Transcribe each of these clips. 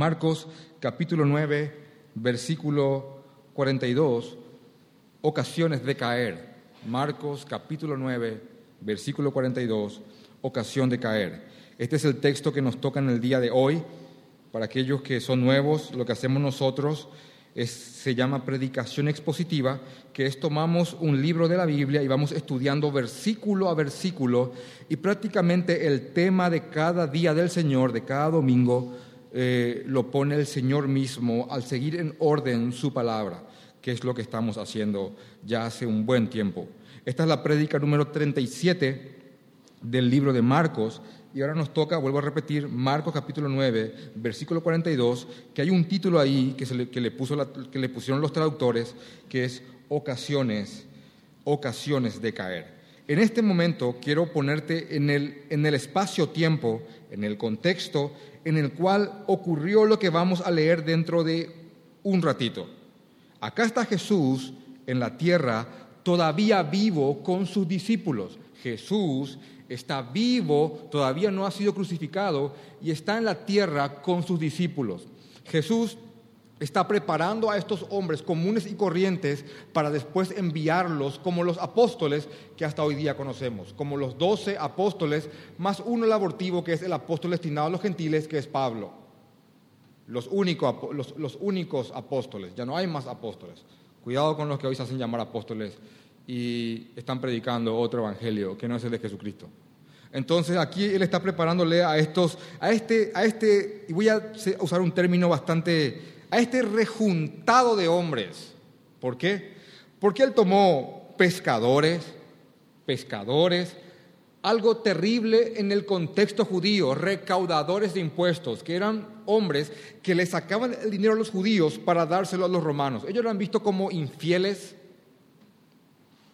Marcos capítulo 9, versículo 42, ocasiones de caer. Marcos capítulo 9, versículo 42, ocasión de caer. Este es el texto que nos toca en el día de hoy. Para aquellos que son nuevos, lo que hacemos nosotros se llama predicación expositiva, que es tomamos un libro de la Biblia y vamos estudiando versículo a versículo y prácticamente el tema de cada día del Señor, de cada domingo, eh, lo pone el Señor mismo al seguir en orden su palabra, que es lo que estamos haciendo ya hace un buen tiempo. Esta es la prédica número 37 del libro de Marcos y ahora nos toca, vuelvo a repetir, Marcos capítulo 9, versículo 42, que hay un título ahí que, le, que le pusieron los traductores, que es ocasiones, ocasiones de caer. En este momento quiero ponerte en el, en el espacio-tiempo, en el contexto en el cual ocurrió lo que vamos a leer dentro de un ratito. Acá está Jesús en la tierra, todavía vivo con sus discípulos. Jesús está vivo, todavía no ha sido crucificado y está en la tierra con sus discípulos. Jesús está preparando a estos hombres comunes y corrientes para después enviarlos como los apóstoles que hasta hoy día conocemos, como los doce apóstoles, más uno el abortivo que es el apóstol destinado a los gentiles, que es Pablo. Los, los únicos apóstoles, ya no hay más apóstoles. Cuidado con los que hoy se hacen llamar apóstoles y están predicando otro evangelio que no es el de Jesucristo. Entonces aquí él está preparándole a estos, a este, a este, y voy a usar un término bastante a este rejuntado de hombres. ¿Por qué? Porque él tomó pescadores, pescadores, algo terrible en el contexto judío, recaudadores de impuestos, que eran hombres que le sacaban el dinero a los judíos para dárselo a los romanos. Ellos lo han visto como infieles,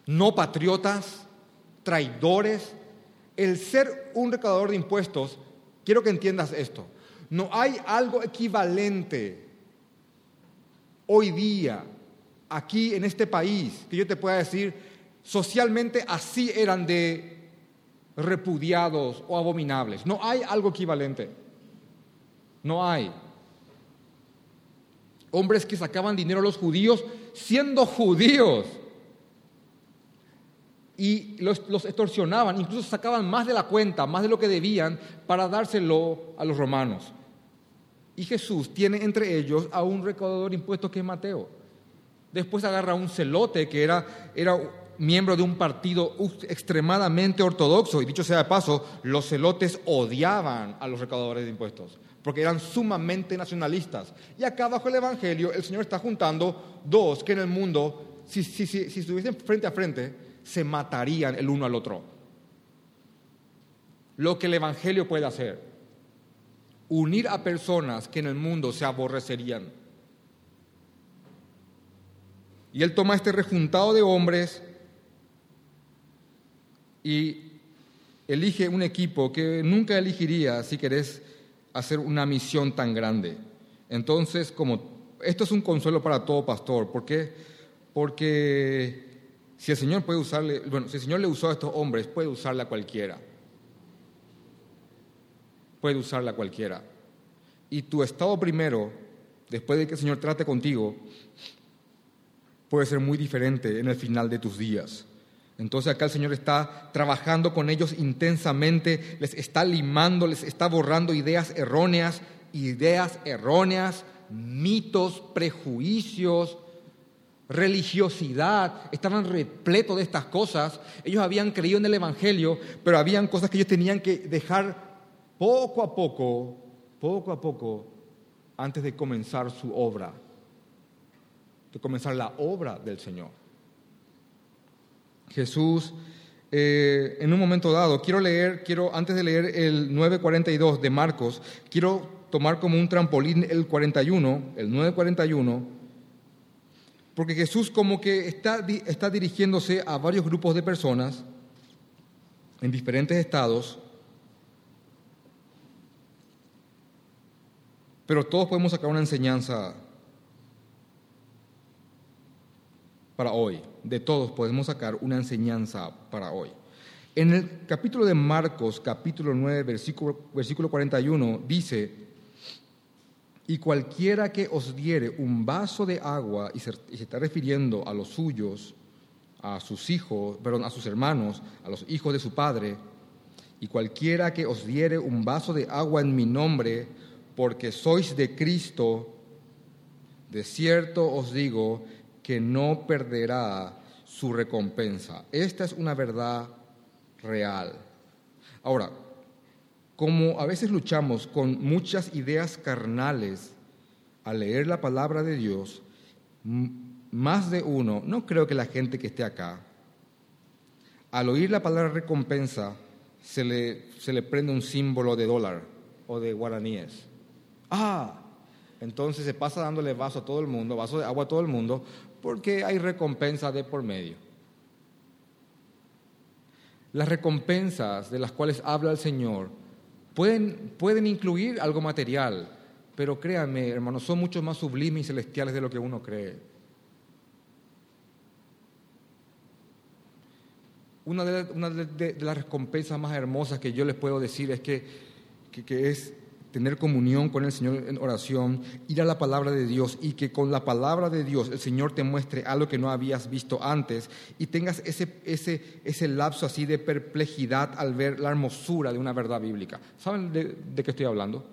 no patriotas, traidores. El ser un recaudador de impuestos, quiero que entiendas esto, no hay algo equivalente hoy día, aquí en este país, que yo te pueda decir, socialmente así eran de repudiados o abominables. No hay algo equivalente. No hay. Hombres que sacaban dinero a los judíos siendo judíos y los, los, extorsionaban, incluso sacaban más de la cuenta, más de lo que debían, para dárselo a los romanos. Y Jesús tiene entre ellos a un recaudador de impuestos que es Mateo. Después agarra a un celote que era, era miembro de un partido extremadamente ortodoxo. Y dicho sea de paso, los celotes odiaban a los recaudadores de impuestos porque eran sumamente nacionalistas. Y acá bajo el Evangelio el Señor está juntando dos que en el mundo, si, si, si, si estuviesen frente a frente, se matarían el uno al otro. Lo que el Evangelio puede hacer unir a personas que en el mundo se aborrecerían. Y él toma este rejuntado de hombres y elige un equipo que nunca elegiría si querés hacer una misión tan grande. Entonces, como esto es un consuelo para todo pastor, ¿por qué? Porque si el Señor puede usarle, bueno, si el Señor le usó a estos hombres, puede usarle a cualquiera puede usarla cualquiera. Y tu estado primero, después de que el Señor trate contigo, puede ser muy diferente en el final de tus días. Entonces acá el Señor está trabajando con ellos intensamente, les está limando, les está borrando ideas erróneas, ideas erróneas, mitos, prejuicios, religiosidad, estaban repletos de estas cosas. Ellos habían creído en el Evangelio, pero habían cosas que ellos tenían que dejar poco a poco, poco a poco, antes de comenzar su obra, de comenzar la obra del Señor. Jesús, eh, en un momento dado, quiero leer, quiero, antes de leer el 942 de Marcos, quiero tomar como un trampolín el 41, el 941, porque Jesús como que está, está dirigiéndose a varios grupos de personas en diferentes estados, Pero todos podemos sacar una enseñanza para hoy. De todos podemos sacar una enseñanza para hoy. En el capítulo de Marcos, capítulo 9, versículo, versículo 41, dice, Y cualquiera que os diere un vaso de agua, y se, está refiriendo a los suyos, a sus hijos, perdón, a sus hermanos, a los hijos de su padre, y cualquiera que os diere un vaso de agua en mi nombre, porque sois de Cristo, de cierto os digo que no perderá su recompensa. Esta es una verdad real. Ahora, como a veces luchamos con muchas ideas carnales al leer la palabra de Dios, más de uno, no creo que la gente que esté acá, al oír la palabra recompensa, se le, se le prende un símbolo de dólar o de guaraníes. Ah, entonces se pasa dándole vaso a todo el mundo, vaso de agua a todo el mundo, porque hay recompensa de por medio. Las recompensas de las cuales habla el Señor pueden, pueden incluir algo material, pero créanme, hermanos, son mucho más sublimes y celestiales de lo que uno cree. Una de, las recompensas más hermosas que yo les puedo decir es que, que es tener comunión con el Señor en oración, ir a la palabra de Dios y que con la palabra de Dios el Señor te muestre algo que no habías visto antes y tengas ese, ese, ese lapso así de perplejidad al ver la hermosura de una verdad bíblica. ¿Saben de, de qué estoy hablando?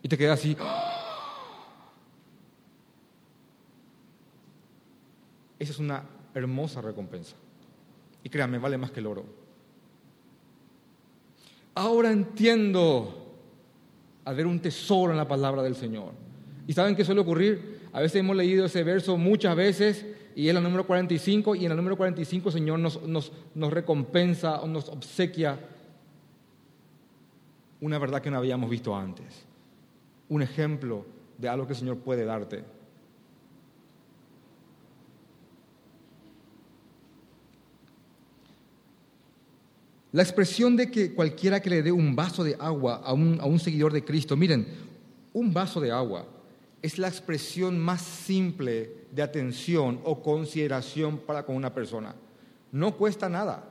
Y te quedas así. Esa es una hermosa recompensa. Y créanme, vale más que el oro. Ahora entiendo ver un tesoro en la palabra del Señor. ¿Y saben qué suele ocurrir? A veces hemos leído ese verso muchas veces y es el número 45 y en el número 45 el Señor nos, nos recompensa o nos obsequia una verdad que no habíamos visto antes. Un ejemplo de algo que el Señor puede darte. La expresión de que cualquiera que le dé un vaso de agua a un, seguidor de Cristo, miren, un vaso de agua es la expresión más simple de atención o consideración para con una persona. No cuesta nada.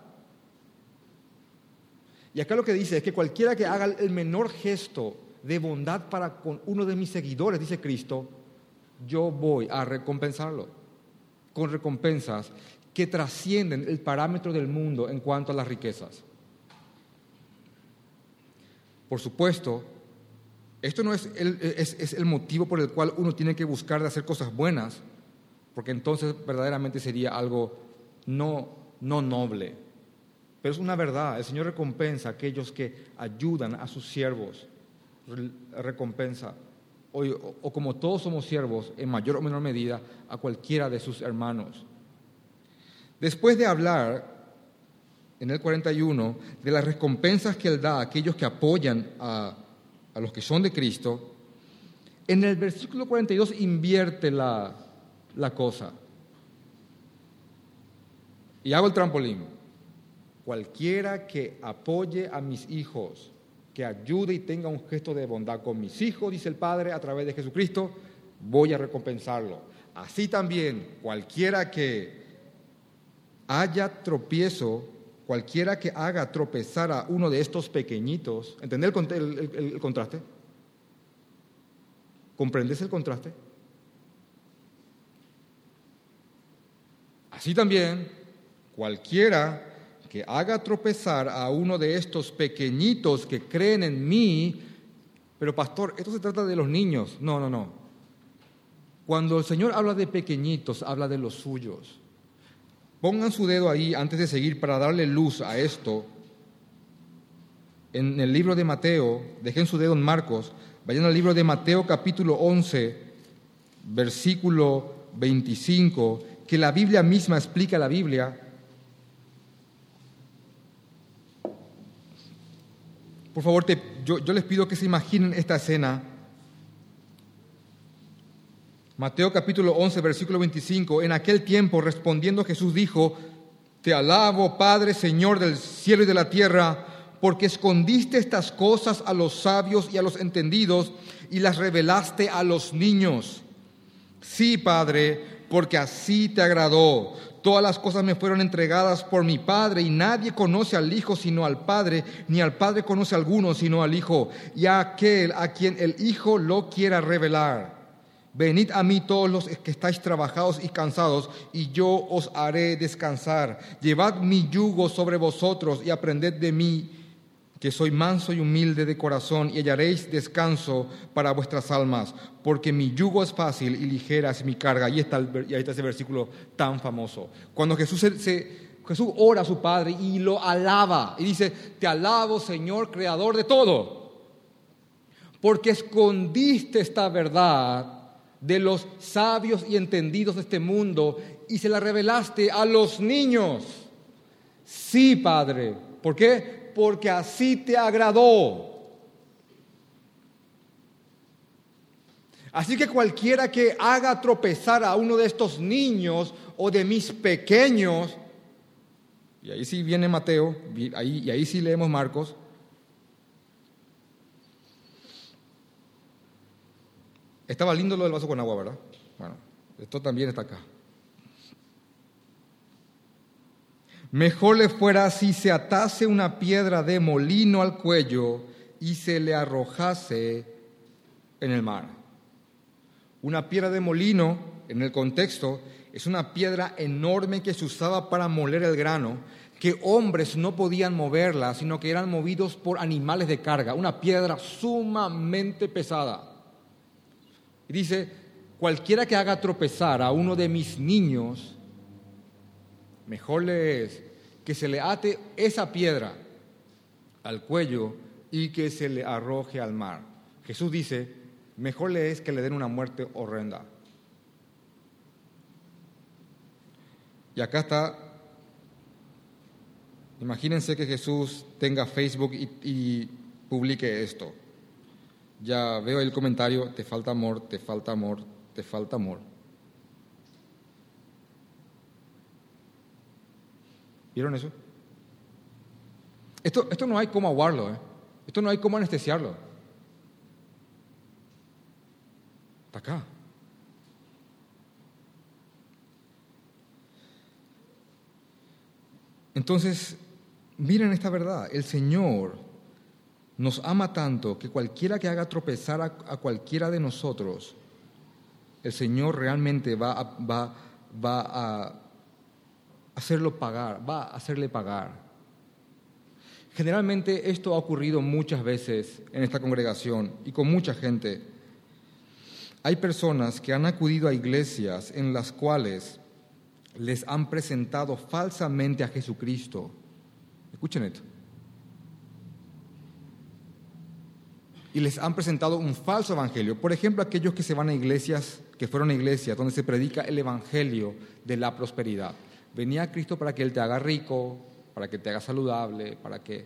Y acá lo que dice es que cualquiera que haga el menor gesto de bondad para con uno de mis seguidores, dice Cristo, yo voy a recompensarlo con recompensas que trascienden el parámetro del mundo en cuanto a las riquezas. Por supuesto, esto no es el, motivo por el cual uno tiene que buscar de hacer cosas buenas, porque entonces verdaderamente sería algo no, no noble. Pero es una verdad, el Señor recompensa a aquellos que ayudan a sus siervos, recompensa, o como todos somos siervos, en mayor o menor medida, a cualquiera de sus hermanos. Después de hablar en el 41 de las recompensas que Él da a aquellos que apoyan a, los que son de Cristo, en el versículo 42 invierte la, la cosa. Y hago el trampolín. Cualquiera que apoye a mis hijos, que ayude y tenga un gesto de bondad con mis hijos, dice el Padre, a través de Jesucristo, voy a recompensarlo. Así también, cualquiera que haya tropiezo Cualquiera que haga tropezar a uno de estos pequeñitos, ¿entendés el, contraste? ¿Comprendes el contraste? Así también, cualquiera que haga tropezar a uno de estos pequeñitos que creen en mí, pero pastor, esto se trata de los niños. No, no, no. Cuando el Señor habla de pequeñitos, habla de los suyos. Pongan su dedo ahí antes de seguir para darle luz a esto. En el libro de Mateo, dejen su dedo en Marcos, vayan al libro de Mateo capítulo 11, versículo 25, que la Biblia misma explica la Biblia. Por favor, yo, yo les pido que se imaginen esta escena Mateo capítulo 11, versículo 25, en aquel tiempo respondiendo Jesús dijo, Te alabo, Padre, Señor del cielo y de la tierra, porque escondiste estas cosas a los sabios y a los entendidos y las revelaste a los niños. Sí, Padre, porque así te agradó. Todas las cosas me fueron entregadas por mi Padre y nadie conoce al Hijo sino al Padre, ni al Padre conoce a alguno sino al Hijo, y a aquel a quien el Hijo lo quiera revelar. Venid a mí todos los que estáis trabajados y cansados, y yo os haré descansar. Llevad mi yugo sobre vosotros y aprended de mí, que soy manso y humilde de corazón, y hallaréis descanso para vuestras almas, porque mi yugo es fácil y ligera es mi carga. Y, está, ahí está ese versículo tan famoso. Cuando Jesús Jesús ora a su Padre y lo alaba, y dice, te alabo Señor, creador de todo, porque escondiste esta verdad de los sabios y entendidos de este mundo y se la revelaste a los niños. Sí, Padre. ¿Por qué? Porque así te agradó. Así que cualquiera que haga tropezar a uno de estos niños o de mis pequeños, y ahí sí viene Mateo, ahí, y ahí sí leemos Marcos, Estaba lindo lo del vaso con agua, ¿verdad? Bueno, esto también está acá. Mejor le fuera si se atase una piedra de molino al cuello y se le arrojase en el mar. Una piedra de molino, en el contexto, es una piedra enorme que se usaba para moler el grano, que hombres no podían moverla, sino que eran movidos por animales de carga. Una piedra sumamente pesada. Y dice, cualquiera que haga tropezar a uno de mis niños, mejor le es que se le ate esa piedra al cuello y que se le arroje al mar. Jesús dice, mejor le es que le den una muerte horrenda. Y acá está, imagínense que Jesús tenga Facebook y, y publique esto ya veo el comentario, te falta amor, te falta amor, te falta amor. ¿Vieron eso? Esto, esto no hay cómo aguarlo, ¿eh? esto no hay cómo anestesiarlo. Acá. Entonces, miren esta verdad, el Señor nos ama tanto que cualquiera que haga tropezar a, cualquiera de nosotros, el Señor realmente va a, va, a hacerlo pagar, va a hacerle pagar. Generalmente esto ha ocurrido muchas veces en esta congregación y con mucha gente. Hay personas que han acudido a iglesias en las cuales les han presentado falsamente a Jesucristo. Escuchen esto y les han presentado un falso evangelio. Por ejemplo, aquellos que se van a iglesias, que fueron a iglesias donde se predica el evangelio de la prosperidad. Venía Cristo para que Él te haga rico, para que te haga saludable, para que...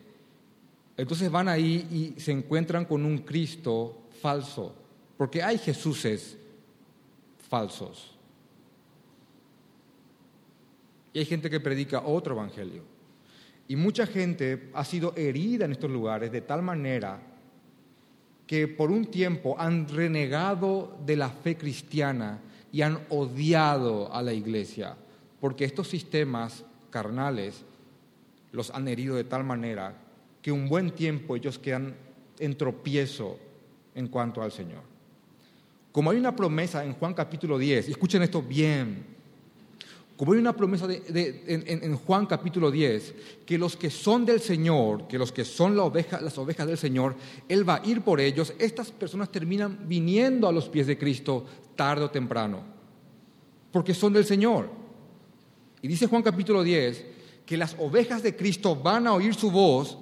Entonces van ahí y se encuentran con un Cristo falso, porque hay Jesuses falsos. Y hay gente que predica otro evangelio. Y mucha gente ha sido herida en estos lugares de tal manera que por un tiempo han renegado de la fe cristiana y han odiado a la iglesia, porque estos sistemas carnales los han herido de tal manera que un buen tiempo ellos quedan en tropiezo en cuanto al Señor. Como hay una promesa en Juan capítulo 10, y escuchen esto bien, como hay una promesa en, Juan capítulo 10, que los que son del Señor, que los que son las ovejas del Señor, Él va a ir por ellos, estas personas terminan viniendo a los pies de Cristo tarde o temprano, porque son del Señor. Y dice Juan capítulo 10 que las ovejas de Cristo van a oír su voz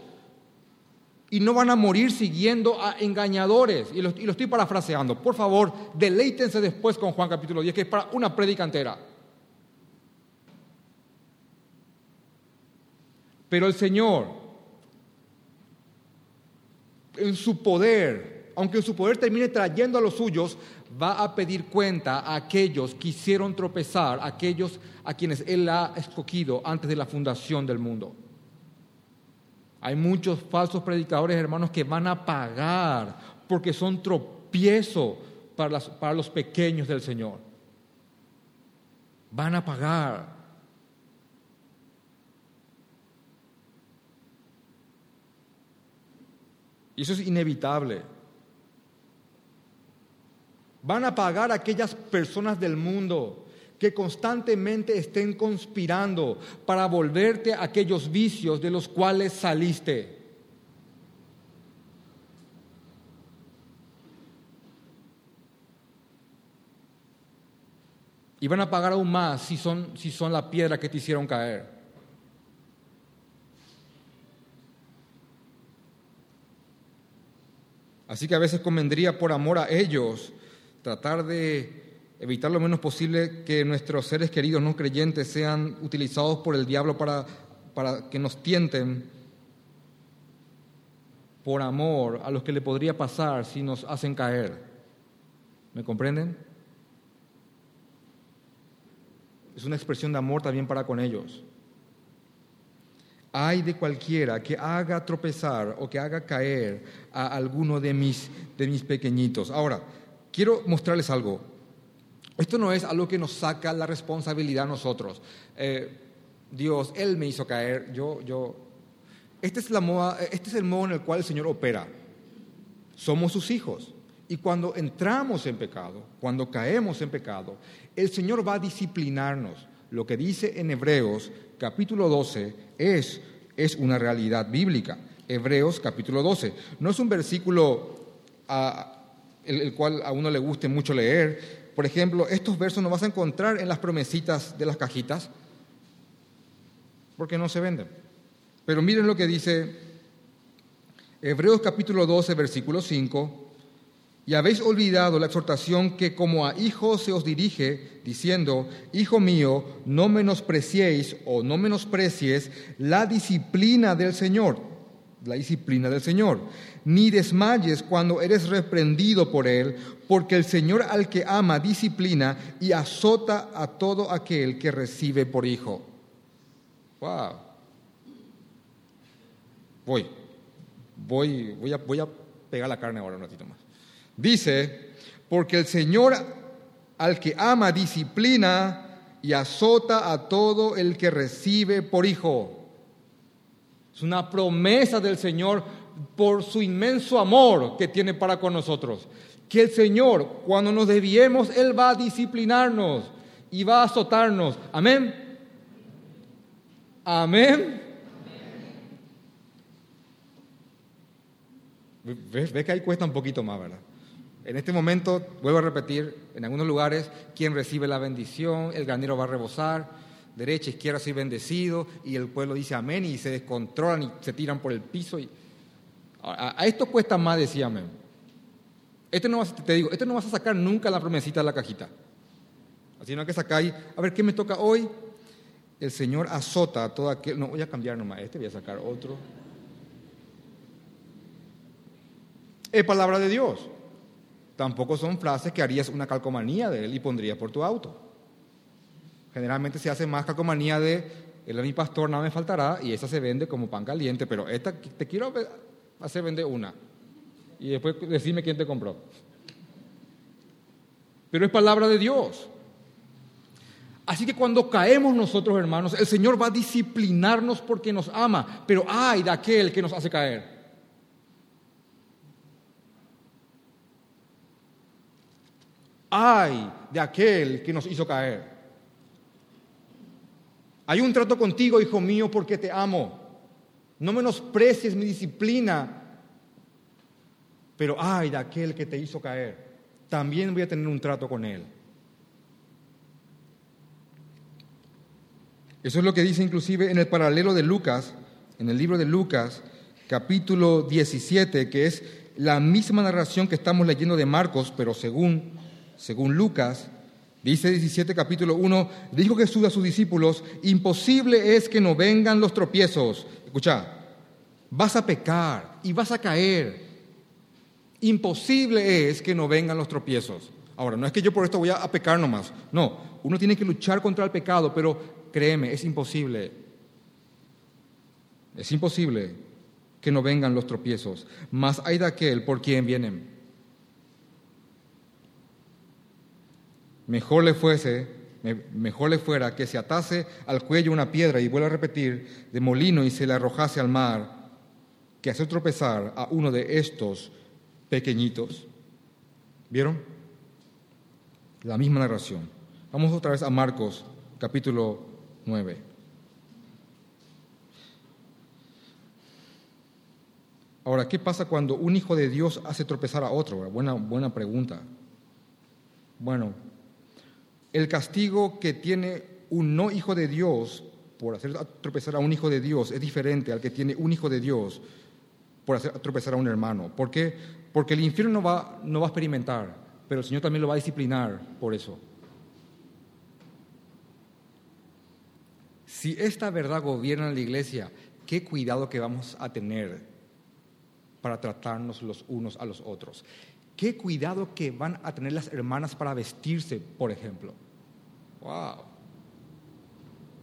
y no van a morir siguiendo a engañadores. Y lo, estoy parafraseando. Por favor, deleítense después con Juan capítulo 10, que es para una prédica entera. Pero el Señor, en su poder, aunque en su poder termine trayendo a los suyos, va a pedir cuenta a aquellos que hicieron tropezar, a aquellos a quienes Él ha escogido antes de la fundación del mundo. Hay muchos falsos predicadores, hermanos, que van a pagar porque son tropiezo para, para los pequeños del Señor. Van a pagar. Y eso es inevitable. Van a pagar aquellas personas del mundo que constantemente estén conspirando para volverte a aquellos vicios de los cuales saliste. Y van a pagar aún más si son, si son la piedra que te hicieron caer. Así que a veces convendría por amor a ellos tratar de evitar lo menos posible que nuestros seres queridos no creyentes sean utilizados por el diablo para, para que nos tienten por amor a los que le podría pasar si nos hacen caer. ¿Me comprenden? Es una expresión de amor también para con ellos. Hay de cualquiera que haga tropezar o que haga caer a alguno de mis, de mis pequeñitos. Ahora, quiero mostrarles algo. Esto no es algo que nos saca la responsabilidad a nosotros. Eh, Dios, Él me hizo caer, yo, yo. Este es, la moda, este es el modo en el cual el Señor opera. Somos sus hijos. Y cuando entramos en pecado, cuando caemos en pecado, el Señor va a disciplinarnos. Lo que dice en Hebreos capítulo 12 es, es una realidad bíblica. Hebreos capítulo 12. No es un versículo a, el, el cual a uno le guste mucho leer, por ejemplo, estos versos no vas a encontrar en las promesitas de las cajitas, porque no se venden. Pero miren lo que dice Hebreos capítulo 12, versículo 5. Y habéis olvidado la exhortación que como a hijos se os dirige, diciendo, Hijo mío, no menospreciéis o no menosprecies la disciplina del Señor, la disciplina del Señor, ni desmayes cuando eres reprendido por Él, porque el Señor al que ama disciplina y azota a todo aquel que recibe por hijo. Wow. Voy, voy, voy a, voy a pegar la carne ahora un ratito más. Dice, porque el Señor al que ama disciplina y azota a todo el que recibe por hijo. Es una promesa del Señor por su inmenso amor que tiene para con nosotros que el Señor, cuando nos debiemos, Él va a disciplinarnos y va a azotarnos. Amén. Amén. ¿Ves, que ahí cuesta un poquito más, ¿verdad? En este momento, vuelvo a repetir, en algunos lugares, quien recibe la bendición, el granero va a rebosar, derecha, izquierda, soy bendecido, y el pueblo dice amén, y se descontrolan y se tiran por el piso. Y... A, esto cuesta más decir amén. Este no vas, te digo, este no vas a sacar nunca la promesita de la cajita. Así no que ahí, a ver qué me toca hoy. El Señor azota a todo aquel. No, voy a cambiar nomás este, voy a sacar otro. Es palabra de Dios. Tampoco son frases que harías una calcomanía de él y pondrías por tu auto. Generalmente se hace más calcomanía de él es mi pastor, nada me faltará, y esa se vende como pan caliente, pero esta te quiero hacer vender una y después decime quién te compró. Pero es palabra de Dios. Así que cuando caemos nosotros, hermanos, el Señor va a disciplinarnos porque nos ama, pero ay de aquel que nos hace caer. Ay de aquel que nos hizo caer. Hay un trato contigo, hijo mío, porque te amo. No menosprecies mi disciplina pero ay de aquel que te hizo caer, también voy a tener un trato con él. Eso es lo que dice inclusive en el paralelo de Lucas, en el libro de Lucas, capítulo 17, que es la misma narración que estamos leyendo de Marcos, pero según, según Lucas, dice 17 capítulo 1, dijo Jesús a sus discípulos, imposible es que no vengan los tropiezos. Escucha, vas a pecar y vas a caer, Imposible es que no vengan los tropiezos. Ahora, no es que yo por esto voy a, pecar nomás. No, uno tiene que luchar contra el pecado, pero créeme, es imposible. Es imposible que no vengan los tropiezos. Más hay de aquel por quien vienen. Mejor le fuese mejor le fuera que se atase al cuello una piedra y vuelva a repetir de molino y se le arrojase al mar, que hacer tropezar a uno de estos pequeñitos. ¿Vieron? La misma narración. Vamos otra vez a Marcos, capítulo 9. Ahora, ¿qué pasa cuando un hijo de Dios hace tropezar a otro? Buena, buena pregunta. Bueno, el castigo que tiene un no hijo de Dios por hacer tropezar a un hijo de Dios es diferente al que tiene un hijo de Dios por hacer tropezar a un hermano. ¿Por qué? Porque el infierno no va, no va a experimentar, pero el Señor también lo va a disciplinar por eso. Si esta verdad gobierna la iglesia, qué cuidado que vamos a tener para tratarnos los unos a los otros. Qué cuidado que van a tener las hermanas para vestirse, por ejemplo. Wow.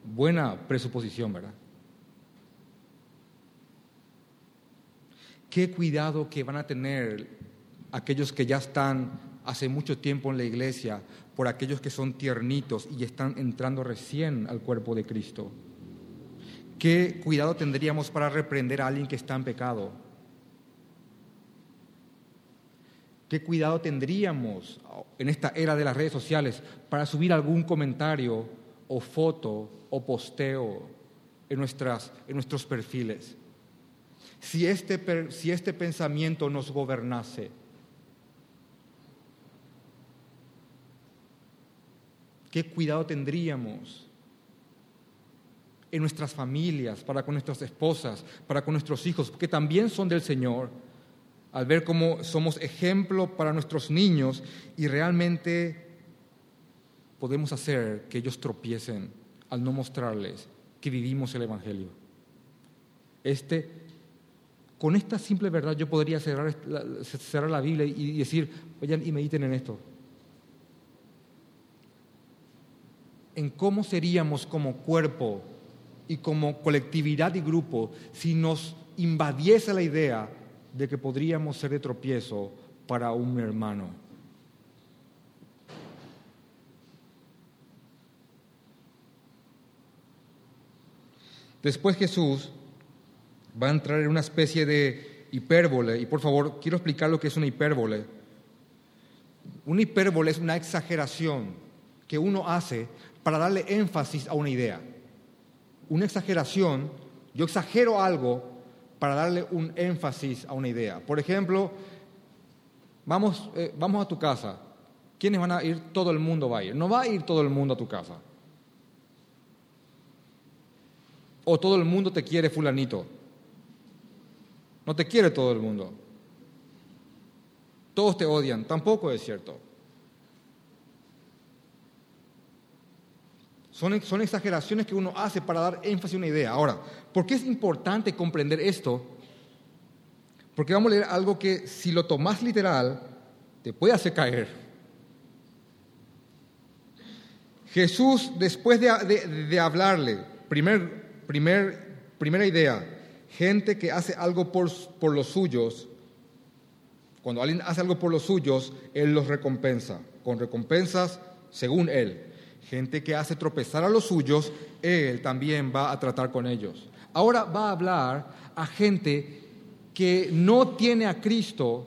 Buena presuposición, ¿verdad? Qué cuidado que van a tener aquellos que ya están hace mucho tiempo en la iglesia por aquellos que son tiernitos y están entrando recién al cuerpo de Cristo. ¿Qué cuidado tendríamos para reprender a alguien que está en pecado? ¿Qué cuidado tendríamos en esta era de las redes sociales para subir algún comentario o foto o posteo en, nuestras, en nuestros perfiles? Si este, si este pensamiento nos gobernase, ¿qué cuidado tendríamos en nuestras familias, para con nuestras esposas, para con nuestros hijos, que también son del Señor? Al ver cómo somos ejemplo para nuestros niños y realmente podemos hacer que ellos tropiecen al no mostrarles que vivimos el Evangelio. Este, con esta simple verdad yo podría cerrar, cerrar la Biblia y decir, vayan y mediten en esto. En cómo seríamos como cuerpo y como colectividad y grupo si nos invadiese la idea de que podríamos ser de tropiezo para un hermano. Después Jesús va a entrar en una especie de hipérbole, y por favor, quiero explicar lo que es una hipérbole. Una hipérbole es una exageración que uno hace para darle énfasis a una idea. Una exageración, yo exagero algo para darle un énfasis a una idea. Por ejemplo, vamos, eh, vamos a tu casa. ¿Quiénes van a ir? Todo el mundo va a ir. No va a ir todo el mundo a tu casa. O todo el mundo te quiere fulanito. No te quiere todo el mundo. Todos te odian. Tampoco es cierto. Son, exageraciones que uno hace para dar énfasis a una idea. Ahora, ¿por qué es importante comprender esto? Porque vamos a leer algo que si lo tomas literal, te puede hacer caer. Jesús, después de, hablarle, primer, primer, primera idea, gente que hace algo por, por los suyos, cuando alguien hace algo por los suyos, Él los recompensa, con recompensas según Él gente que hace tropezar a los suyos, Él también va a tratar con ellos. Ahora va a hablar a gente que no tiene a Cristo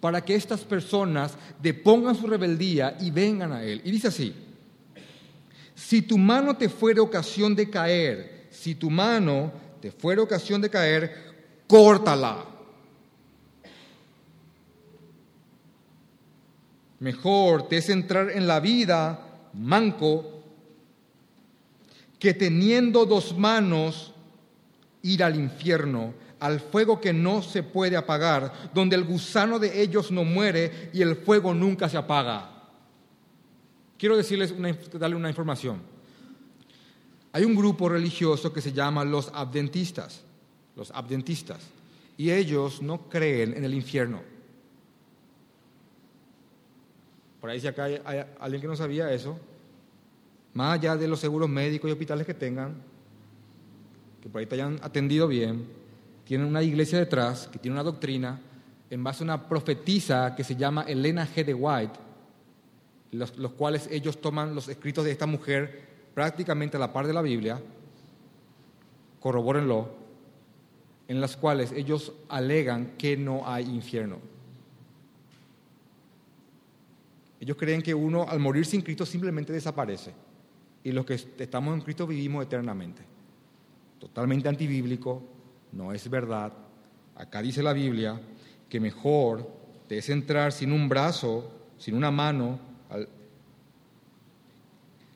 para que estas personas depongan su rebeldía y vengan a Él. Y dice así, si tu mano te fuera ocasión de caer, si tu mano te fuera ocasión de caer, córtala. Mejor te es entrar en la vida manco, que teniendo dos manos ir al infierno, al fuego que no se puede apagar, donde el gusano de ellos no muere y el fuego nunca se apaga. Quiero decirles, una, darle una información. Hay un grupo religioso que se llama los adventistas, los adventistas, y ellos no creen en el infierno. Por ahí si acá hay, alguien que no sabía eso, más allá de los seguros médicos y hospitales que tengan, que por ahí te hayan atendido bien, tienen una iglesia detrás que tiene una doctrina en base a una profetisa que se llama Elena G. de White, los, los cuales ellos toman los escritos de esta mujer prácticamente a la par de la Biblia, corrobórenlo, en las cuales ellos alegan que no hay infierno. Ellos creen que uno al morir sin Cristo simplemente desaparece y los que estamos en Cristo vivimos eternamente. Totalmente antibíblico, no es verdad. Acá dice la Biblia que mejor te es entrar sin un brazo, sin una mano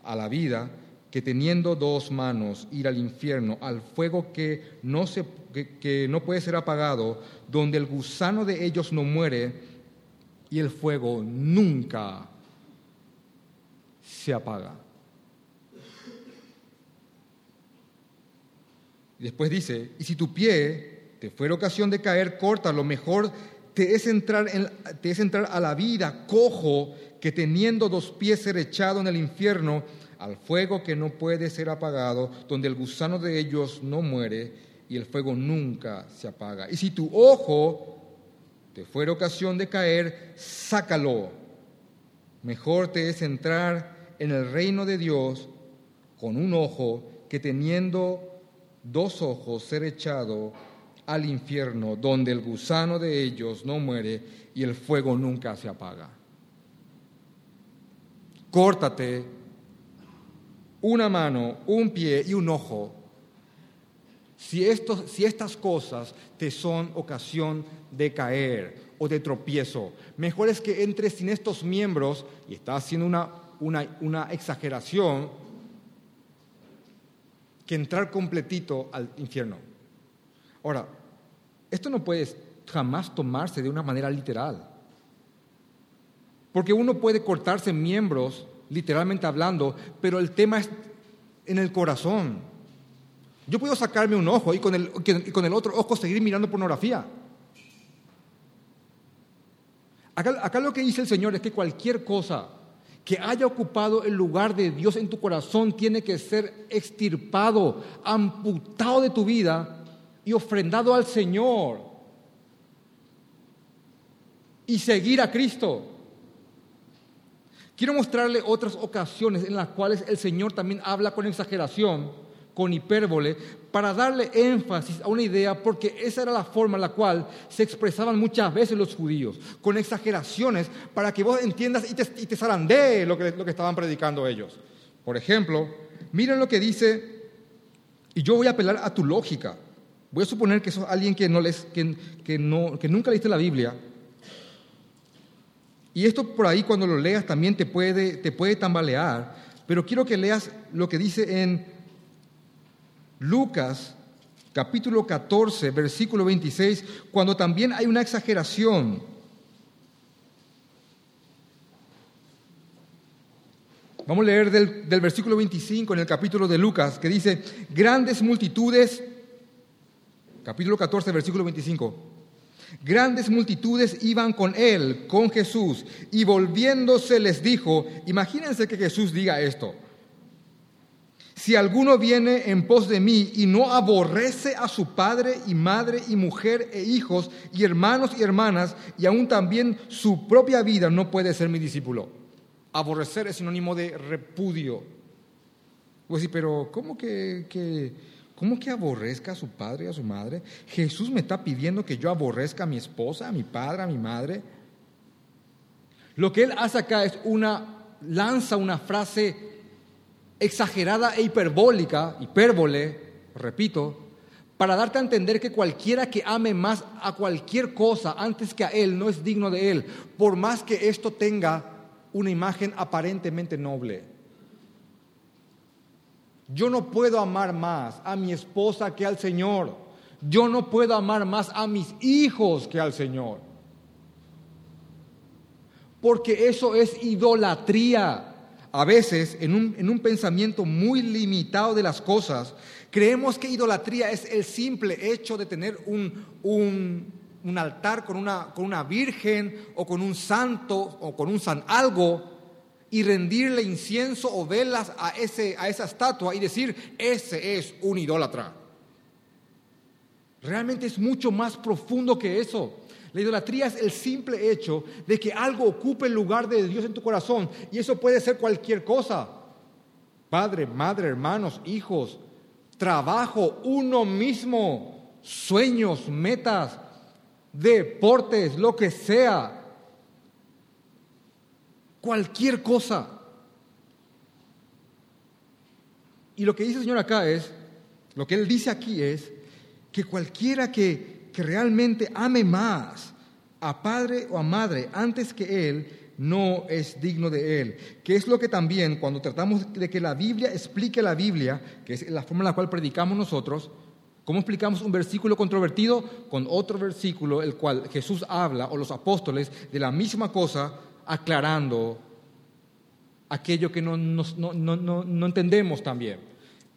a la vida, que teniendo dos manos ir al infierno, al fuego que no, se, que no puede ser apagado, donde el gusano de ellos no muere y el fuego nunca se apaga. Después dice, y si tu pie te fuera ocasión de caer, corta, lo mejor te es, entrar en, te es entrar a la vida cojo que teniendo dos pies ser echado en el infierno, al fuego que no puede ser apagado, donde el gusano de ellos no muere y el fuego nunca se apaga. Y si tu ojo te fuera ocasión de caer, sácalo. Mejor te es entrar en el reino de Dios con un ojo que teniendo dos ojos ser echado al infierno, donde el gusano de ellos no muere y el fuego nunca se apaga. Córtate una mano, un pie y un ojo si, si estas cosas te son ocasión de caer o de tropiezo, mejor es que entres sin estos miembros, y está haciendo una, una, una exageración, que entrar completito al infierno. Ahora, esto no puede jamás tomarse de una manera literal. Porque uno puede cortarse miembros, literalmente hablando, pero el tema es en el corazón. Yo puedo sacarme un ojo y con el, con el otro ojo seguir mirando pornografía. Acá, lo que dice el Señor es que cualquier cosa que haya ocupado el lugar de Dios en tu corazón tiene que ser extirpado, amputado de tu vida y ofrendado al Señor. Y seguir a Cristo. Quiero mostrarle otras ocasiones en las cuales el Señor también habla con exageración con hipérbole para darle énfasis a una idea, porque esa era la forma en la cual se expresaban muchas veces los judíos, con exageraciones para que vos entiendas y te, y zarandee lo que, lo que estaban predicando ellos. Por ejemplo, miren lo que dice, y yo voy a apelar a tu lógica. Voy a suponer que sos alguien que, no les, que, que, no, que nunca leíste la Biblia. Y esto por ahí cuando lo leas también te puede, te puede tambalear, pero quiero que leas lo que dice en Lucas capítulo 14, versículo 26, cuando también hay una exageración. Vamos a leer del, del, versículo 25 en el capítulo de Lucas, que dice, grandes multitudes, capítulo 14, versículo 25, grandes multitudes iban con él, con Jesús, y volviéndose les dijo, imagínense que Jesús diga esto, si alguno viene en pos de mí y no aborrece a su padre y madre y mujer e hijos y hermanos y hermanas y aún también su propia vida, no puede ser mi discípulo. Aborrecer es sinónimo de repudio. Pues sí, pero ¿cómo que, que, ¿cómo que aborrezca a su padre y a su madre? Jesús me está pidiendo que yo aborrezca a mi esposa, a mi padre, a mi madre. Lo que él hace acá es una, lanza una frase exagerada e hiperbólica, hipérbole, repito, para darte a entender que cualquiera que ame más a cualquier cosa antes que a Él no es digno de Él, por más que esto tenga una imagen aparentemente noble. Yo no puedo amar más a mi esposa que al Señor. Yo no puedo amar más a mis hijos que al Señor. Porque eso es idolatría a veces en un, pensamiento muy limitado de las cosas, creemos que idolatría es el simple hecho de tener un, altar con una, con una virgen o con un santo o con un san algo y rendirle incienso o velas a, ese, a esa estatua y decir, ese es un idólatra. Realmente es mucho más profundo que eso. La idolatría es el simple hecho de que algo ocupe el lugar de Dios en tu corazón. Y eso puede ser cualquier cosa. Padre, madre, hermanos, hijos, trabajo, uno mismo, sueños, metas, deportes, lo que sea. Cualquier cosa. Y lo que dice el Señor acá es, lo que Él dice aquí es, que cualquiera que, que realmente ame más a padre o a madre antes que Él, no es digno de Él. Que es lo que también, cuando tratamos de que la Biblia explique la Biblia, que es la forma en la cual predicamos nosotros, ¿cómo explicamos un versículo controvertido? Con otro versículo, el cual Jesús habla, o los apóstoles, de la misma cosa, aclarando aquello que no, no entendemos también.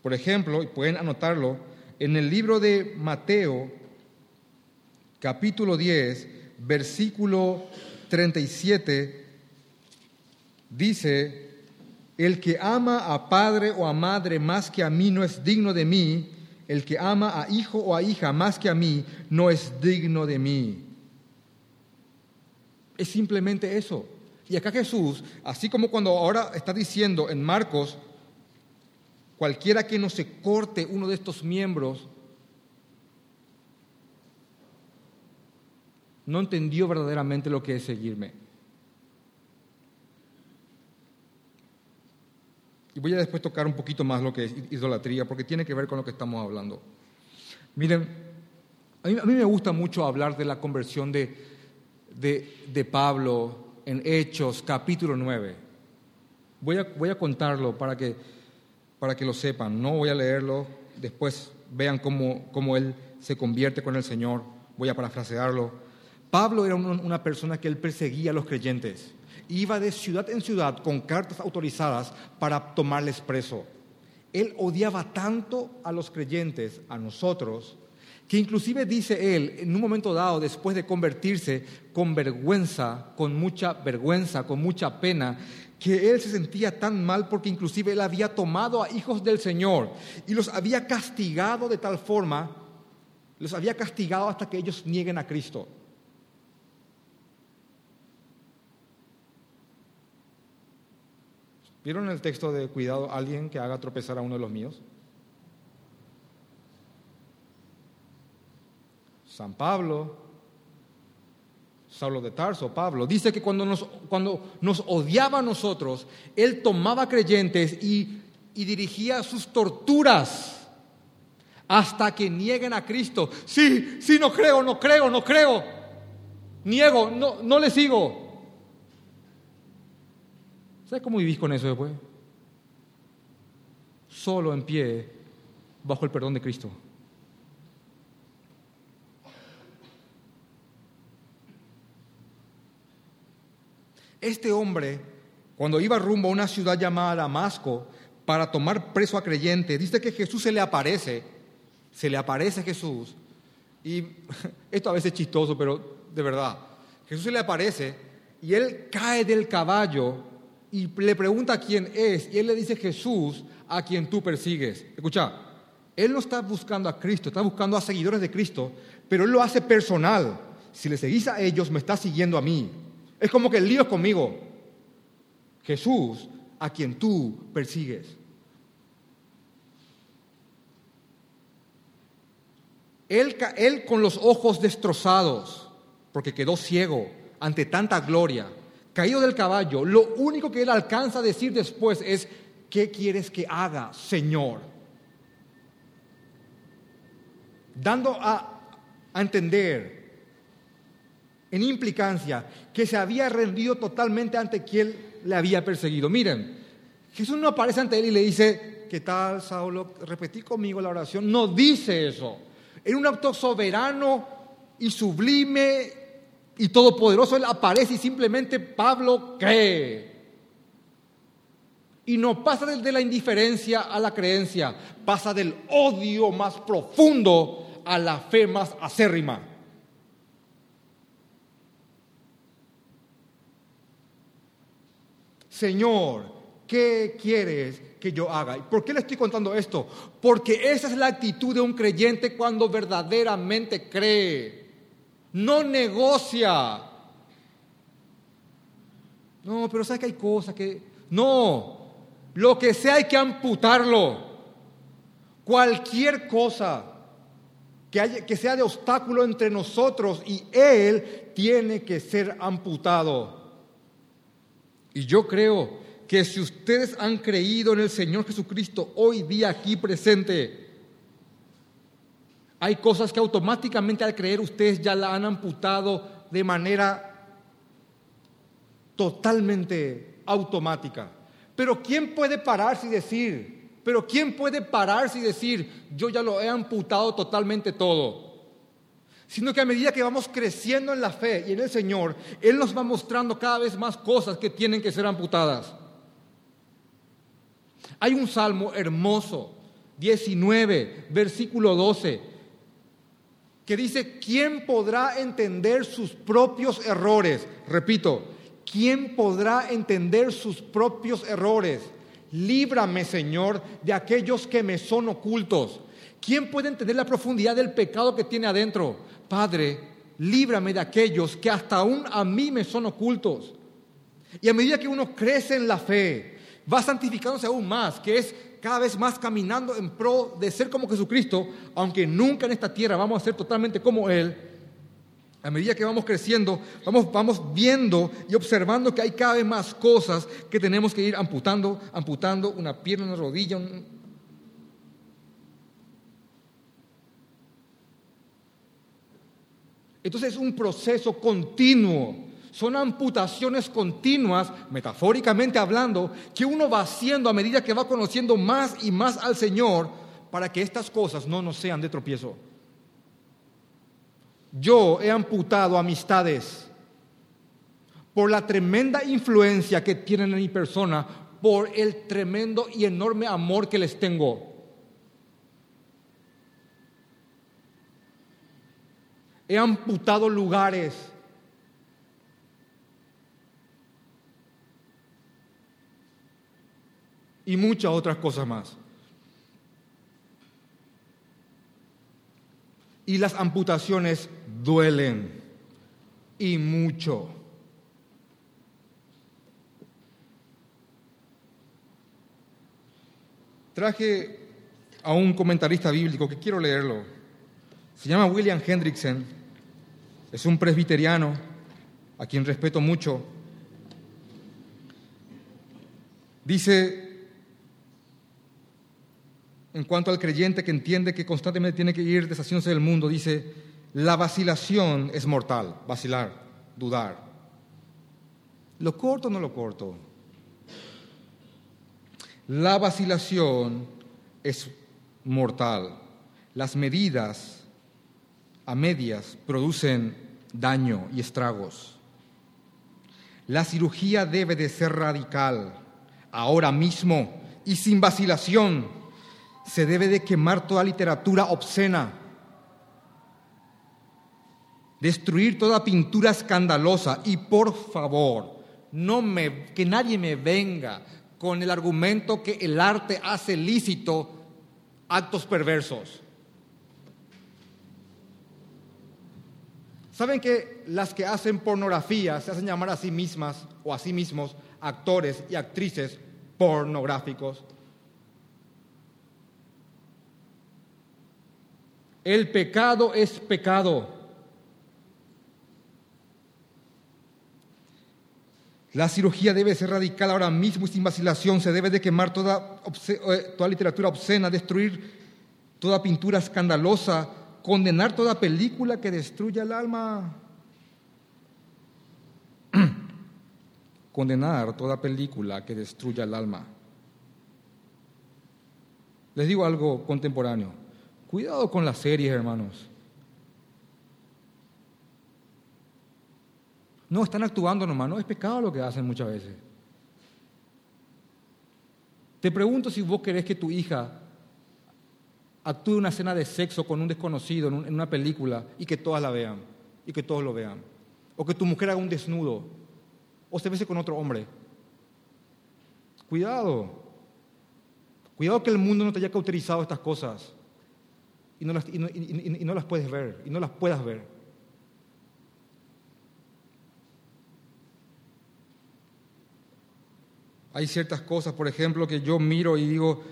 Por ejemplo, y pueden anotarlo, en el libro de Mateo, capítulo 10, versículo 37, dice, el que ama a padre o a madre más que a mí no es digno de mí, el que ama a hijo o a hija más que a mí no es digno de mí. Es simplemente eso. Y acá Jesús, así como cuando ahora está diciendo en Marcos, cualquiera que no se corte uno de estos miembros, no entendió verdaderamente lo que es seguirme. Y voy a después tocar un poquito más lo que es idolatría, porque tiene que ver con lo que estamos hablando. Miren, a mí, me gusta mucho hablar de la conversión de, de, Pablo en Hechos, capítulo 9. Voy a, voy a contarlo para que, para que lo sepan. No voy a leerlo, después vean cómo, cómo él se convierte con el Señor. Voy a parafrasearlo. Pablo era una persona que él perseguía a los creyentes iba de ciudad en ciudad con cartas autorizadas para tomarles preso. Él odiaba tanto a los creyentes, a nosotros, que inclusive dice él, en un momento dado, después de convertirse, con vergüenza, con mucha vergüenza, con mucha pena, que él se sentía tan mal porque inclusive él había tomado a hijos del Señor y los había castigado de tal forma, los había castigado hasta que ellos nieguen a Cristo. ¿Vieron el texto de cuidado alguien que haga tropezar a uno de los míos? San Pablo, Saulo de Tarso, Pablo, dice que cuando nos, cuando nos odiaba a nosotros, él tomaba creyentes y, y dirigía sus torturas hasta que nieguen a Cristo. Sí, sí, no creo, no creo, no creo. Niego, no, no le sigo. ¿Sabes cómo vivís con eso después? Solo en pie, bajo el perdón de Cristo. Este hombre, cuando iba rumbo a una ciudad llamada Damasco para tomar preso a creyentes, dice que Jesús se le aparece, se le aparece Jesús, y esto a veces es chistoso, pero de verdad, Jesús se le aparece y él cae del caballo y le pregunta quién es, y él le dice Jesús a quien tú persigues. Escucha, él no está buscando a Cristo, está buscando a seguidores de Cristo, pero él lo hace personal. Si le seguís a ellos, me está siguiendo a mí. Es como que el lío es conmigo. Jesús, a quien tú persigues. Él, él con los ojos destrozados, porque quedó ciego ante tanta gloria, caído del caballo, lo único que él alcanza a decir después es, ¿qué quieres que haga, Señor? Dando a, entender en implicancia que se había rendido totalmente ante quien le había perseguido. Miren, Jesús no aparece ante él y le dice, ¿qué tal, Saulo? Repetí conmigo la oración. No dice eso. En un acto soberano y sublime y todopoderoso, Él aparece y simplemente Pablo cree. Y no pasa de la indiferencia a la creencia, pasa del odio más profundo a la fe más acérrima. Señor, ¿qué quieres que yo haga? ¿Y por qué le estoy contando esto? Porque esa es la actitud de un creyente cuando verdaderamente cree. No negocia. No, pero sabes que hay cosas que... No, lo que sea hay que amputarlo. Cualquier cosa que, que sea de obstáculo entre nosotros y Él tiene que ser amputado. Y yo creo que si ustedes han creído en el Señor Jesucristo hoy día aquí presente, hay cosas que automáticamente al creer ustedes ya la han amputado de manera totalmente automática. Pero ¿quién puede pararse y decir? Pero ¿quién puede pararse y decir, yo ya lo he amputado totalmente todo? Sino que a medida que vamos creciendo en la fe y en el Señor, Él nos va mostrando cada vez más cosas que tienen que ser amputadas. Hay un salmo hermoso, 19, versículo 12, que dice, ¿quién podrá entender sus propios errores? Repito, ¿quién podrá entender sus propios errores? Líbrame, Señor, de aquellos que me son ocultos. ¿Quién puede entender la profundidad del pecado que tiene adentro? Padre, líbrame de aquellos que hasta aún a mí me son ocultos. Y a medida que uno crece en la fe, va santificándose aún más, que es cada vez más caminando en pro de ser como Jesucristo, aunque nunca en esta tierra vamos a ser totalmente como Él. A medida que vamos creciendo, vamos, vamos viendo y observando que hay cada vez más cosas que tenemos que ir amputando, amputando una pierna, una rodilla. Entonces es un proceso continuo son amputaciones continuas, metafóricamente hablando, que uno va haciendo a medida que va conociendo más y más al Señor para que estas cosas no nos sean de tropiezo. Yo he amputado amistades por la tremenda influencia que tienen en mi persona, por el tremendo y enorme amor que les tengo. He amputado lugares y muchas otras cosas más. Y las amputaciones duelen y mucho. Traje a un comentarista bíblico que quiero leerlo. Se llama William Hendrickson. Es un presbiteriano a quien respeto mucho. Dice, en cuanto al creyente que entiende que constantemente tiene que ir deshaciéndose del mundo, dice, la vacilación es mortal, vacilar, dudar. ¿Lo corto o no lo corto? La vacilación es mortal. Las medidas a medias producen daño y estragos. La cirugía debe de ser radical, ahora mismo y sin vacilación se debe de quemar toda literatura obscena, destruir toda pintura escandalosa y por favor, no me, que nadie me venga con el argumento que el arte hace lícito actos perversos. ¿Saben que las que hacen pornografía se hacen llamar a sí mismas o a sí mismos actores y actrices pornográficos? El pecado es pecado. La cirugía debe ser radical ahora mismo y sin vacilación. Se debe de quemar toda, eh, toda literatura obscena, destruir toda pintura escandalosa, condenar toda película que destruya el alma. condenar toda película que destruya el alma. Les digo algo contemporáneo. Cuidado con las series, hermanos. No, están actuando nomás, no es pecado lo que hacen muchas veces. Te pregunto si vos querés que tu hija actúe una escena de sexo con un desconocido en una película y que todas la vean y que todos lo vean. O que tu mujer haga un desnudo o se bese con otro hombre. Cuidado. Cuidado que el mundo no te haya cauterizado estas cosas y no, las, y, no, y, no las, puedes ver, y no las puedas ver. Hay ciertas cosas, por ejemplo, que yo miro y digo,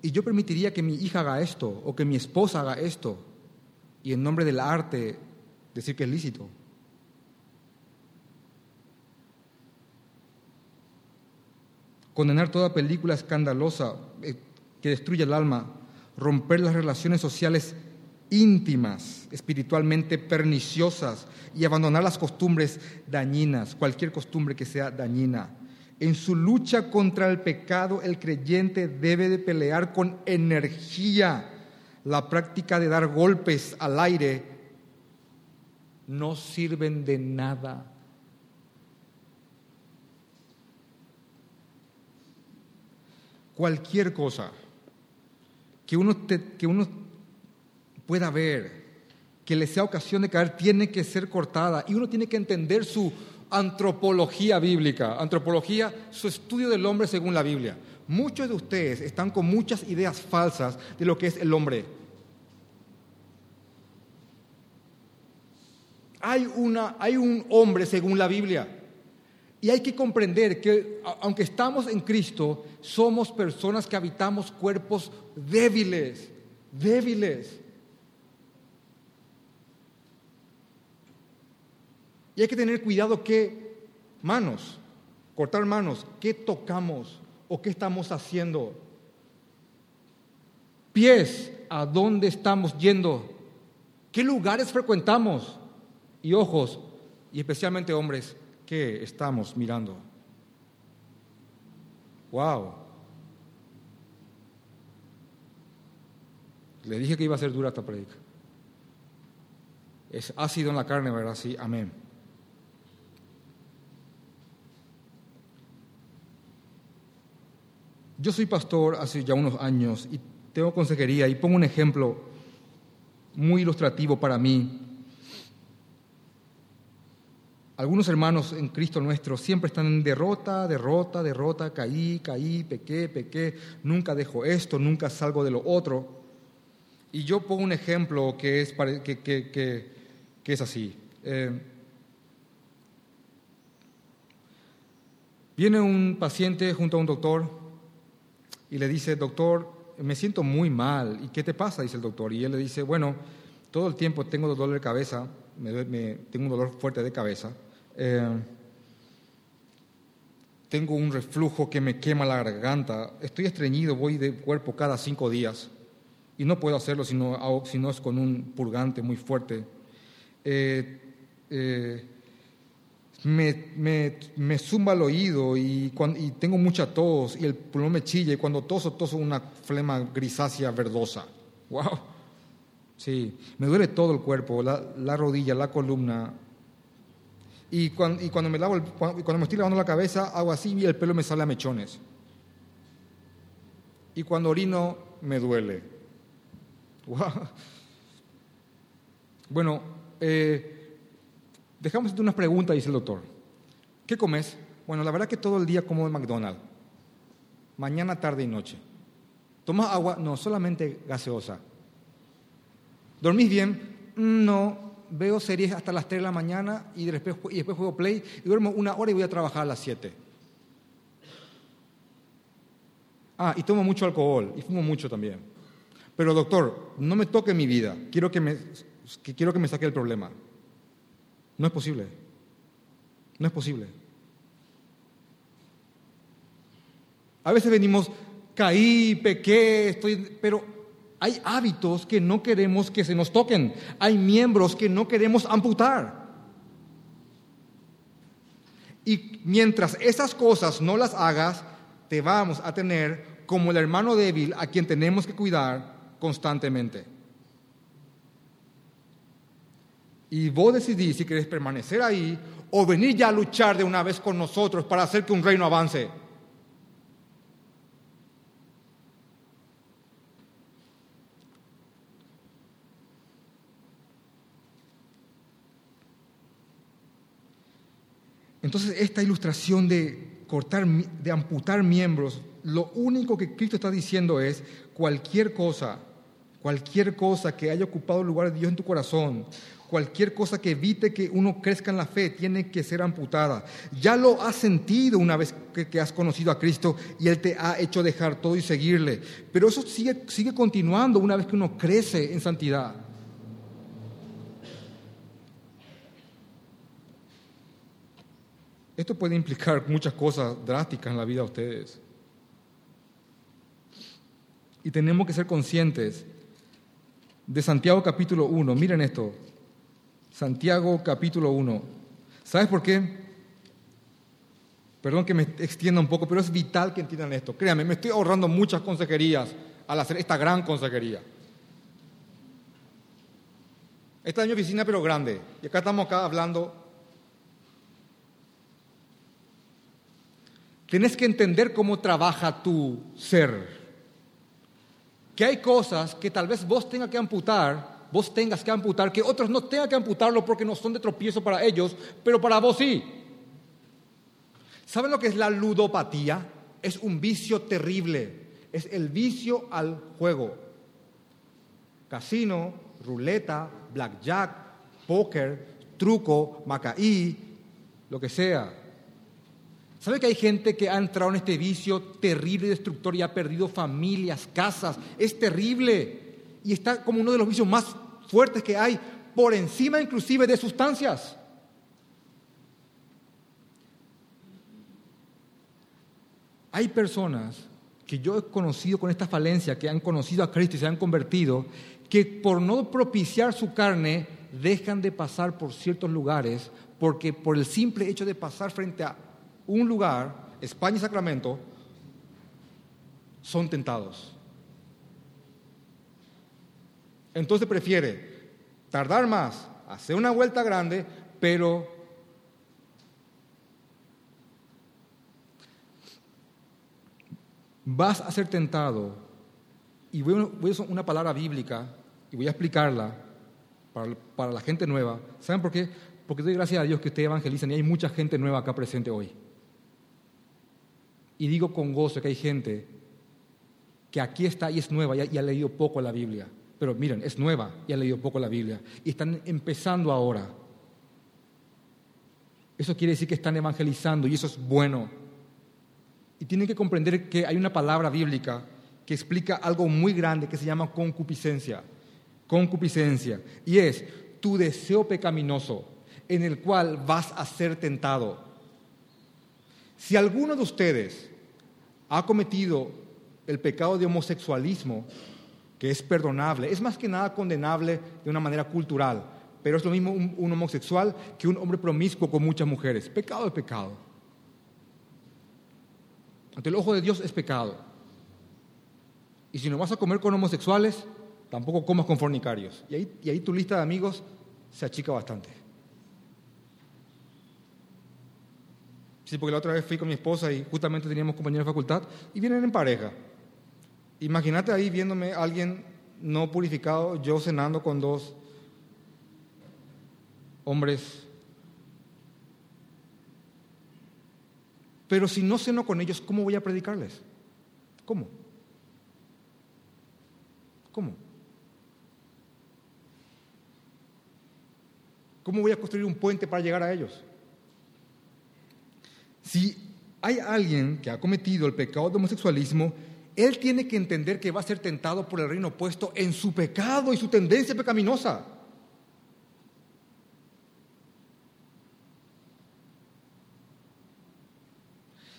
y yo permitiría que mi hija haga esto, o que mi esposa haga esto, y en nombre del arte decir que es lícito. Condenar toda película escandalosa eh, que destruye el alma romper las relaciones sociales íntimas, espiritualmente perniciosas y abandonar las costumbres dañinas, cualquier costumbre que sea dañina. En su lucha contra el pecado, el creyente debe de pelear con energía. La práctica de dar golpes al aire no sirven de nada. Cualquier cosa que uno, que uno pueda ver, que le sea ocasión de caer, tiene que ser cortada y uno tiene que entender su antropología bíblica, antropología, su estudio del hombre según la Biblia. Muchos de ustedes están con muchas ideas falsas de lo que es el hombre. Hay, una, hay un hombre según la Biblia. Y hay que comprender que aunque estamos en Cristo, somos personas que habitamos cuerpos débiles, débiles. Y hay que tener cuidado qué manos, cortar manos, qué tocamos o qué estamos haciendo. Pies, ¿a dónde estamos yendo? ¿Qué lugares frecuentamos? Y ojos, y especialmente hombres, ¿qué estamos mirando? Wow. Le dije que iba a ser dura esta predica. Es ácido en la carne, ¿verdad? Sí, amén. Yo soy pastor hace ya unos años y tengo consejería y pongo un ejemplo muy ilustrativo para mí. Algunos hermanos en Cristo nuestro siempre están en derrota, derrota, derrota, caí, caí, pequé, pequé, nunca dejo esto, nunca salgo de lo otro. Y yo pongo un ejemplo que es, que, es así. Eh, viene un paciente junto a un doctor y le dice, doctor, me siento muy mal. ¿Y qué te pasa? Dice el doctor. Y él le dice, bueno, todo el tiempo tengo dolor de cabeza, tengo un dolor fuerte de cabeza. Eh, tengo un reflujo que me quema la garganta. Estoy estreñido, voy de cuerpo cada cinco días. Y no puedo hacerlo si no, es con un purgante muy fuerte. Eh, eh, me, me, me zumba el oído y, y, tengo mucha tos y el pulmón me chilla y cuando toso, toso una flema grisácea verdosa. ¡Wow! Sí, me duele todo el cuerpo, la, la rodilla, la columna. Y cuando, y cuando me lavo cuando, me estoy lavando la cabeza, hago así y el pelo me sale a mechones. Y cuando orino, me duele. Bueno, eh, Dejamos de unas preguntas, dice el doctor. ¿Qué comes? Bueno, la verdad que todo el día como de McDonald's. Mañana, tarde y noche. ¿Tomas agua? No, solamente gaseosa. ¿Dormís bien? No, veo series hasta las 3 de la mañana y después, y después juego play y duermo una hora y voy a trabajar a las 7. Ah, y tomo mucho alcohol y fumo mucho también. Pero doctor, no me toque mi vida, quiero que me, quiero que me saque el problema. No es posible. No es posible. A veces venimos, caí, pequé, estoy, pero hay hábitos que no queremos que se nos toquen. Hay miembros que no queremos amputar. Y mientras esas cosas no las hagas, te vamos a tener como el hermano débil a quien tenemos que cuidar constantemente. Y vos decidís si querés permanecer ahí o venir ya a luchar de una vez con nosotros para hacer que un reino avance. Entonces, esta ilustración de cortar, de amputar miembros, lo único que Cristo está diciendo es cualquier cosa Cualquier cosa que haya ocupado el lugar de Dios en tu corazón, cualquier cosa que evite que uno crezca en la fe, tiene que ser amputada. Ya lo has sentido una vez que, has conocido a Cristo y Él te ha hecho dejar todo y seguirle. Pero eso sigue, sigue continuando una vez que uno crece en santidad. Esto puede implicar muchas cosas drásticas en la vida de ustedes. Y tenemos que ser conscientes de Santiago capítulo 1. Miren esto. Santiago capítulo 1. ¿Sabes por qué? Perdón que me extienda un poco, pero es vital que entiendan esto. Créanme, me estoy ahorrando muchas consejerías al hacer esta gran consejería. Esta es mi oficina, pero grande. Y acá estamos hablando. Tienes que entender cómo trabaja tu ser que hay cosas que tal vez vos tengas que amputar, vos tengas que amputar, que otros no tengan que amputarlo porque no son de tropiezo para ellos, pero para vos sí. ¿Saben lo que es la ludopatía? Es un vicio terrible. Es el vicio al juego. Casino, ruleta, blackjack, póker, truco, macaí, lo que sea. ¿Sabe que hay gente que ha entrado en este vicio terrible y destructor y ha perdido familias, casas? Es terrible. Y está como uno de los vicios más fuertes que hay, por encima inclusive de sustancias. Hay personas que yo he conocido con esta falencia, que han conocido a Cristo y se han convertido, que por no propiciar su carne dejan de pasar por ciertos lugares, porque por el simple hecho de pasar frente a un lugar, España y Sacramento, son tentados. Entonces prefiere tardar más, hacer una vuelta grande, pero vas a ser tentado. Y voy a usar una palabra bíblica y voy a explicarla para, para la gente nueva. ¿Saben por qué? Porque doy gracias a Dios que ustedes evangelizan y hay mucha gente nueva acá presente hoy. Y digo con gozo que hay gente que aquí está y es nueva y ha, leído poco la Biblia. Pero miren, es nueva y ha leído poco la Biblia. Y están empezando ahora. Eso quiere decir que están evangelizando y eso es bueno. Y tienen que comprender que hay una palabra bíblica que explica algo muy grande que se llama concupiscencia. Concupiscencia. Y es tu deseo pecaminoso en el cual vas a ser tentado. Si alguno de ustedes ha cometido el pecado de homosexualismo, que es perdonable, es más que nada condenable de una manera cultural, pero es lo mismo un, homosexual que un hombre promiscuo con muchas mujeres. Pecado es pecado. Ante el ojo de Dios es pecado. Y si no vas a comer con homosexuales, tampoco comas con fornicarios. Y ahí, y ahí tu lista de amigos se achica bastante. Sí, porque la otra vez fui con mi esposa y justamente teníamos compañeros de facultad y vienen en pareja. Imagínate ahí viéndome alguien no purificado, yo cenando con dos hombres. Pero si no ceno con ellos, ¿cómo voy a predicarles? ¿Cómo? ¿Cómo? ¿Cómo voy a construir un puente para llegar a ellos? Si hay alguien que ha cometido el pecado de homosexualismo, él tiene que entender que va a ser tentado por el reino opuesto en su pecado y su tendencia pecaminosa.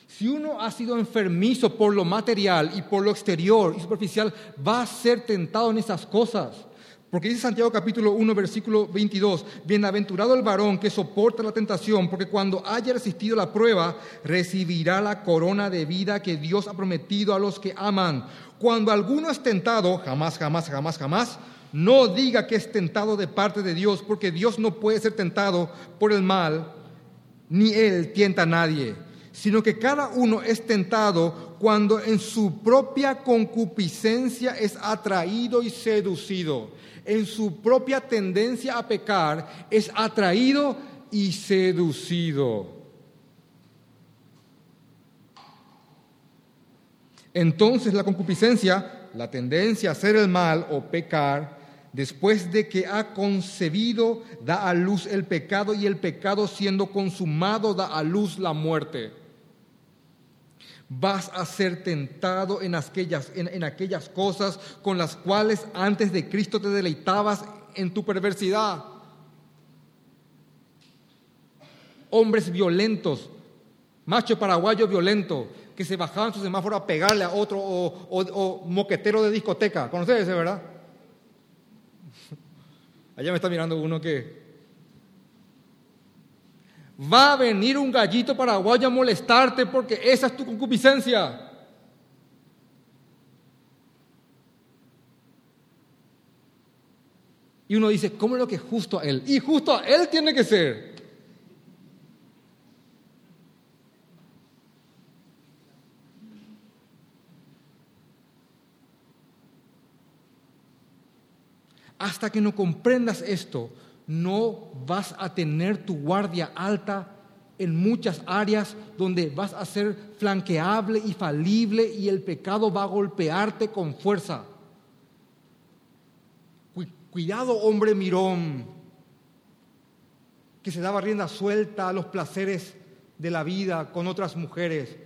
Si uno ha sido enfermizo por lo material y por lo exterior y superficial, va a ser tentado en esas cosas. Porque dice Santiago capítulo 1, versículo 22, bienaventurado el varón que soporta la tentación, porque cuando haya resistido la prueba, recibirá la corona de vida que Dios ha prometido a los que aman. Cuando alguno es tentado, jamás, jamás, jamás, jamás, no diga que es tentado de parte de Dios, porque Dios no puede ser tentado por el mal, ni Él tienta a nadie, sino que cada uno es tentado cuando en su propia concupiscencia es atraído y seducido en su propia tendencia a pecar, es atraído y seducido. Entonces la concupiscencia, la tendencia a hacer el mal o pecar, después de que ha concebido, da a luz el pecado y el pecado siendo consumado da a luz la muerte. Vas a ser tentado en aquellas, en, aquellas cosas con las cuales antes de Cristo te deleitabas en tu perversidad. Hombres violentos, macho paraguayo violento, que se bajaban su semáforo a pegarle a otro, o, moquetero de discoteca. ¿Conoces ese, verdad? Allá me está mirando uno que... Va a venir un gallito paraguayo a molestarte porque esa es tu concupiscencia. Y uno dice, ¿cómo es lo que es justo a él? Y justo a él tiene que ser. Hasta que no comprendas esto, no vas a tener tu guardia alta en muchas áreas donde vas a ser flanqueable y falible y el pecado va a golpearte con fuerza. Cuidado, hombre mirón, que se daba rienda suelta a los placeres de la vida con otras mujeres.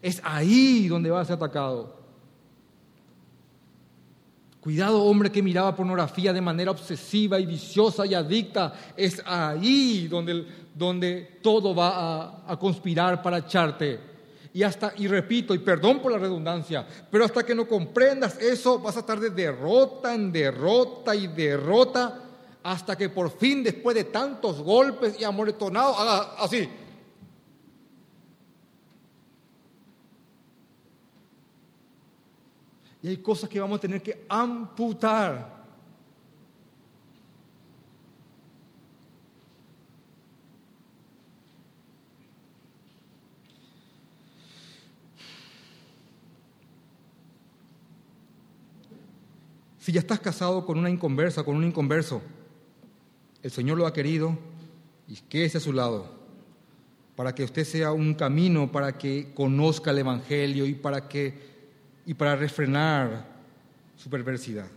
Es ahí donde vas a ser atacado. Cuidado, hombre que miraba pornografía de manera obsesiva y viciosa y adicta. Es ahí donde, donde todo va a, conspirar para echarte. Y hasta, y repito, y perdón por la redundancia, pero hasta que no comprendas eso, vas a estar de derrota en derrota y derrota, hasta que por fin, después de tantos golpes y amoretonados, haga así. Y hay cosas que vamos a tener que amputar. Si ya estás casado con una inconversa, con un inconverso, el Señor lo ha querido y quédese a su lado, para que usted sea un camino, para que conozca el Evangelio y para que y para refrenar su perversidad.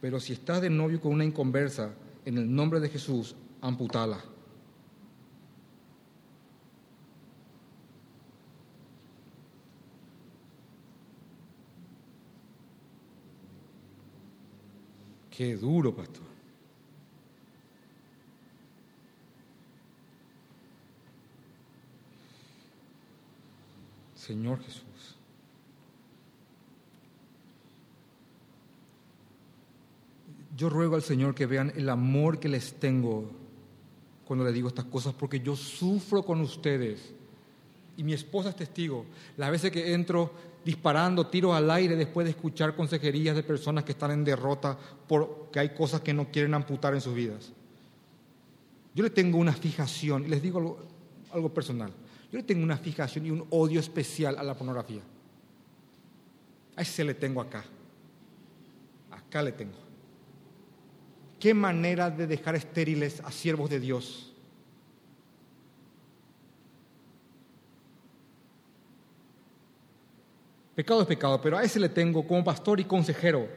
Pero si estás de novio con una inconversa, en el nombre de Jesús, amputala. Qué duro, pastor. Señor Jesús. Yo ruego al Señor que vean el amor que les tengo cuando les digo estas cosas, porque yo sufro con ustedes. Y mi esposa es testigo. Las veces que entro disparando tiros al aire después de escuchar consejerías de personas que están en derrota porque hay cosas que no quieren amputar en sus vidas. Yo le tengo una fijación, y les digo algo, algo personal. Yo le tengo una fijación y un odio especial a la pornografía. A ese le tengo acá. Acá le tengo. Qué manera de dejar estériles a siervos de Dios. Pecado es pecado, pero a ese le tengo como pastor y consejero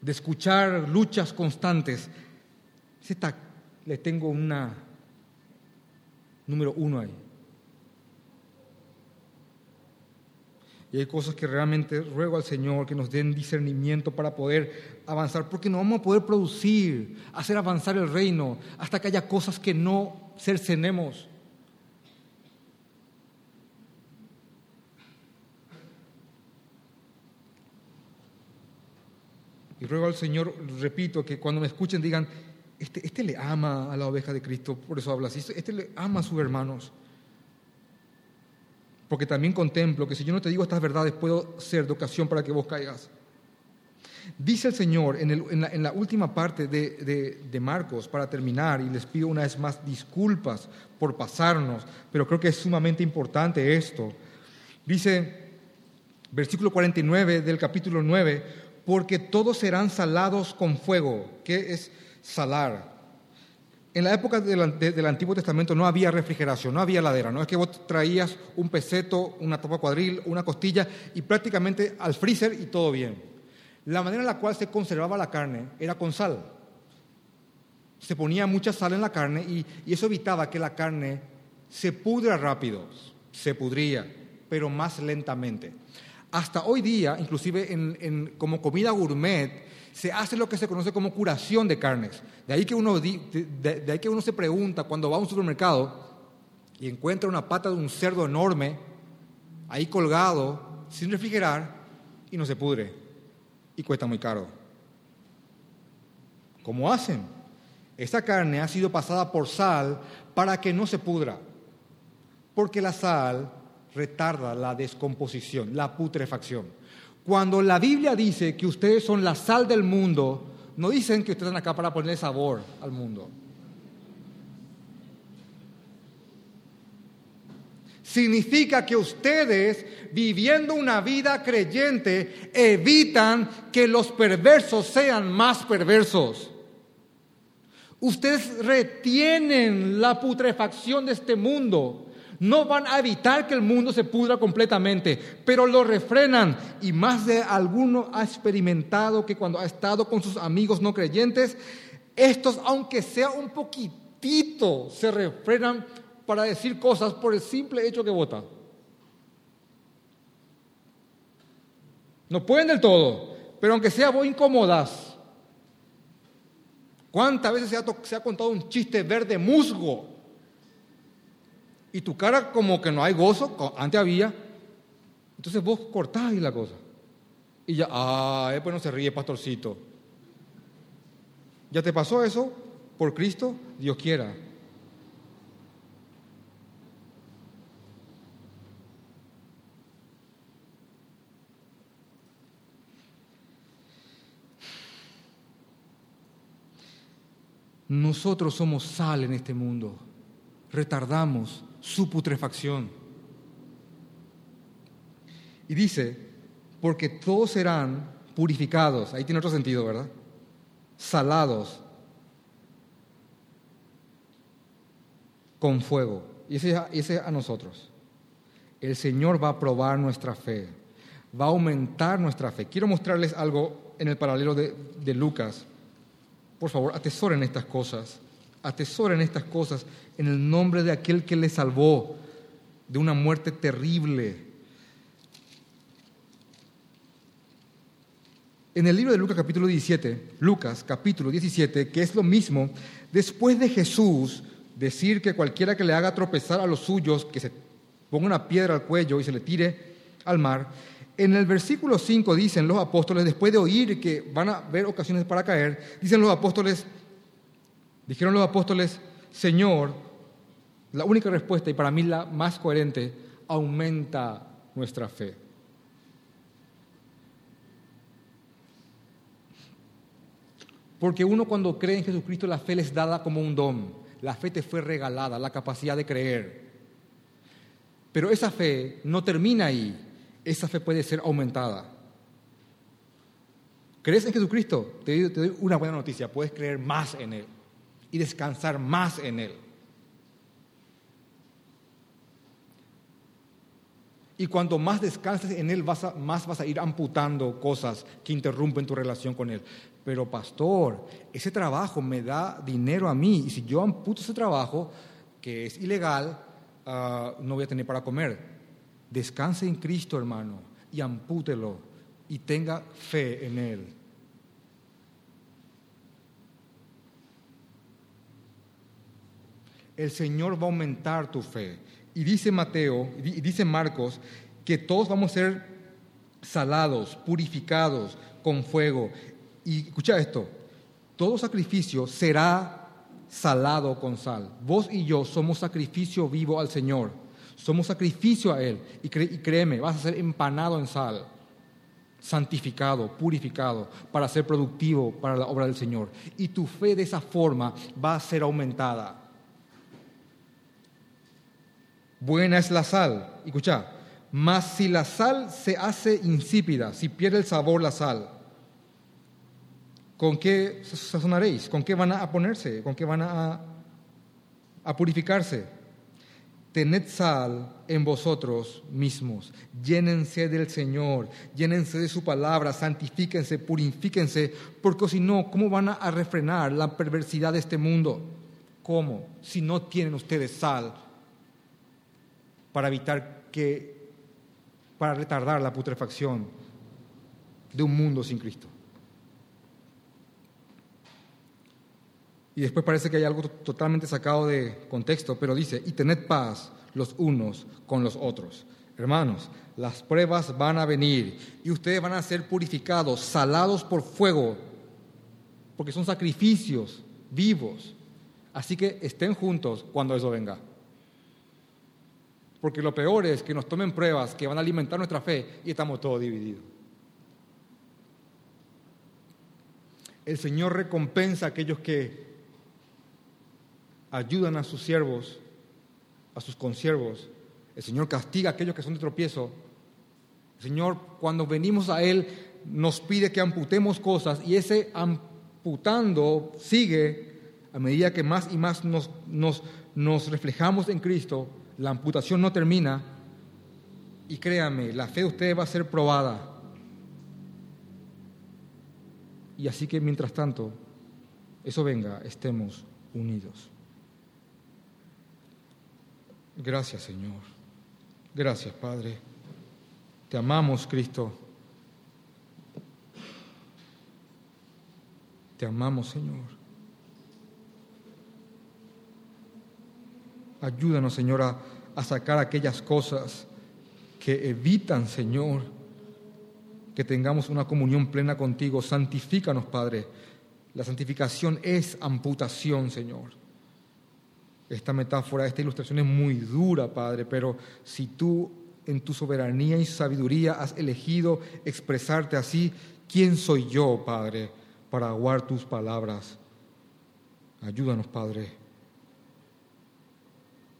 de escuchar luchas constantes. le tengo una número uno ahí. Y hay cosas que realmente ruego al Señor que nos den discernimiento para poder avanzar, porque no vamos a poder producir, hacer avanzar el reino, hasta que haya cosas que no cercenemos. Y ruego al Señor, repito, que cuando me escuchen digan, este, este le ama a la oveja de Cristo, por eso habla así, este le ama a sus hermanos. Porque también contemplo que si yo no te digo estas verdades, puedo ser de ocasión para que vos caigas. Dice el Señor en, la, última parte de, Marcos, para terminar, y les pido una vez más disculpas por pasarnos, pero creo que es sumamente importante esto. Dice, versículo 49 del capítulo 9, porque todos serán salados con fuego. ¿Qué es salar? En la época del, Antiguo Testamento no había refrigeración, no había ladera. No es que vos traías un peseto, una tapa cuadril, una costilla y prácticamente al freezer y todo bien. La manera en la cual se conservaba la carne era con sal. Se ponía mucha sal en la carne y, eso evitaba que la carne se pudra rápido, se pudría, pero más lentamente. Hasta hoy día, inclusive como comida gourmet, se hace lo que se conoce como curación de carnes. De ahí, que uno, de, ahí que uno se pregunta cuando va a un supermercado y encuentra una pata de un cerdo enorme ahí colgado, sin refrigerar, y no se pudre. Y cuesta muy caro. ¿Cómo hacen? Esta carne ha sido pasada por sal para que no se pudra. Porque la sal retarda la descomposición, la putrefacción. Cuando la Biblia dice que ustedes son la sal del mundo, no dicen que ustedes están acá para ponerle sabor al mundo. Significa que ustedes, viviendo una vida creyente, evitan que los perversos sean más perversos. Ustedes retienen la putrefacción de este mundo no van a evitar que el mundo se pudra completamente, pero lo refrenan. Y más de alguno ha experimentado que cuando ha estado con sus amigos no creyentes, estos, aunque sea un poquitito, se refrenan para decir cosas por el simple hecho que votan. No pueden del todo, pero aunque sea vos incómodas. ¿Cuántas veces se ha, se ha contado un chiste verde musgo? Y tu cara como que no hay gozo, antes había, entonces vos cortás ahí la cosa. Y ya, ah, pues no se ríe, pastorcito. ¿Ya te pasó eso? Por Cristo, Dios quiera. Nosotros somos sal en este mundo. Retardamos su putrefacción. Y dice, porque todos serán purificados, ahí tiene otro sentido, ¿verdad? Salados con fuego. Y ese, ese a nosotros. El Señor va a probar nuestra fe, va a aumentar nuestra fe. Quiero mostrarles algo en el paralelo de, de Lucas. Por favor, atesoren estas cosas atesoren estas cosas en el nombre de aquel que les salvó de una muerte terrible. En el libro de Lucas capítulo 17, Lucas capítulo 17, que es lo mismo, después de Jesús decir que cualquiera que le haga tropezar a los suyos, que se ponga una piedra al cuello y se le tire al mar, en el versículo 5 dicen los apóstoles, después de oír que van a haber ocasiones para caer, dicen los apóstoles, Dijeron los apóstoles, Señor, la única respuesta y para mí la más coherente, aumenta nuestra fe. Porque uno cuando cree en Jesucristo la fe les dada como un don, la fe te fue regalada, la capacidad de creer. Pero esa fe no termina ahí, esa fe puede ser aumentada. ¿Crees en Jesucristo? Te doy, una buena noticia, puedes creer más en Él y descansar más en Él. Y cuando más descanses en Él, vas más vas a ir amputando cosas que interrumpen tu relación con Él. Pero pastor, ese trabajo me da dinero a mí y si yo amputo ese trabajo, que es ilegal, ah, no voy a tener para comer. Descanse en Cristo, hermano, y ampútelo y tenga fe en Él. El Señor va a aumentar tu fe. Y dice Mateo, y dice Marcos, que todos vamos a ser salados, purificados con fuego. Y escucha esto, todo sacrificio será salado con sal. Vos y yo somos sacrificio vivo al Señor. Somos sacrificio a Él. Y, créeme, vas a ser empanado en sal, santificado, purificado, para ser productivo para la obra del Señor. Y tu fe de esa forma va a ser aumentada. Buena es la sal. Escucha, mas si la sal se hace insípida, si pierde el sabor la sal, ¿con qué sazonaréis? ¿Con qué van a ponerse? ¿Con qué van a a purificarse. Tened sal en vosotros mismos, llénense del Señor, llénense de su palabra, santifíquense, purifíquense, porque si no, ¿cómo van a refrenar la perversidad de este mundo? ¿Cómo? Si no tienen ustedes sal para evitar que, para retardar la putrefacción de un mundo sin Cristo. Y después parece que hay algo totalmente sacado de contexto, pero dice, y tened paz los unos con los otros. Hermanos, las pruebas van a venir y ustedes van a ser purificados, salados por fuego, porque son sacrificios vivos. Así que estén juntos cuando eso venga. Porque lo peor es que nos tomen pruebas que van a alimentar nuestra fe y estamos todos divididos. El Señor recompensa a aquellos que ayudan a sus siervos, a sus consiervos. El Señor castiga a aquellos que son de tropiezo. El Señor, cuando venimos a Él, nos pide que amputemos cosas y ese amputando sigue a medida que más y más nos, nos, nos reflejamos en Cristo. La amputación no termina y créame, la fe de ustedes va a ser probada. Y así que mientras tanto, eso venga, estemos unidos. Gracias Señor. Gracias Padre. Te amamos Cristo. Te amamos Señor. Ayúdanos Señor a, a sacar aquellas cosas que evitan Señor que tengamos una comunión plena contigo. Santifícanos, Padre. La santificación es amputación, Señor. Esta metáfora, esta ilustración es muy dura, Padre, pero si tú en tu soberanía y sabiduría has elegido expresarte así, ¿quién soy yo, Padre, para aguar tus palabras? Ayúdanos, Padre.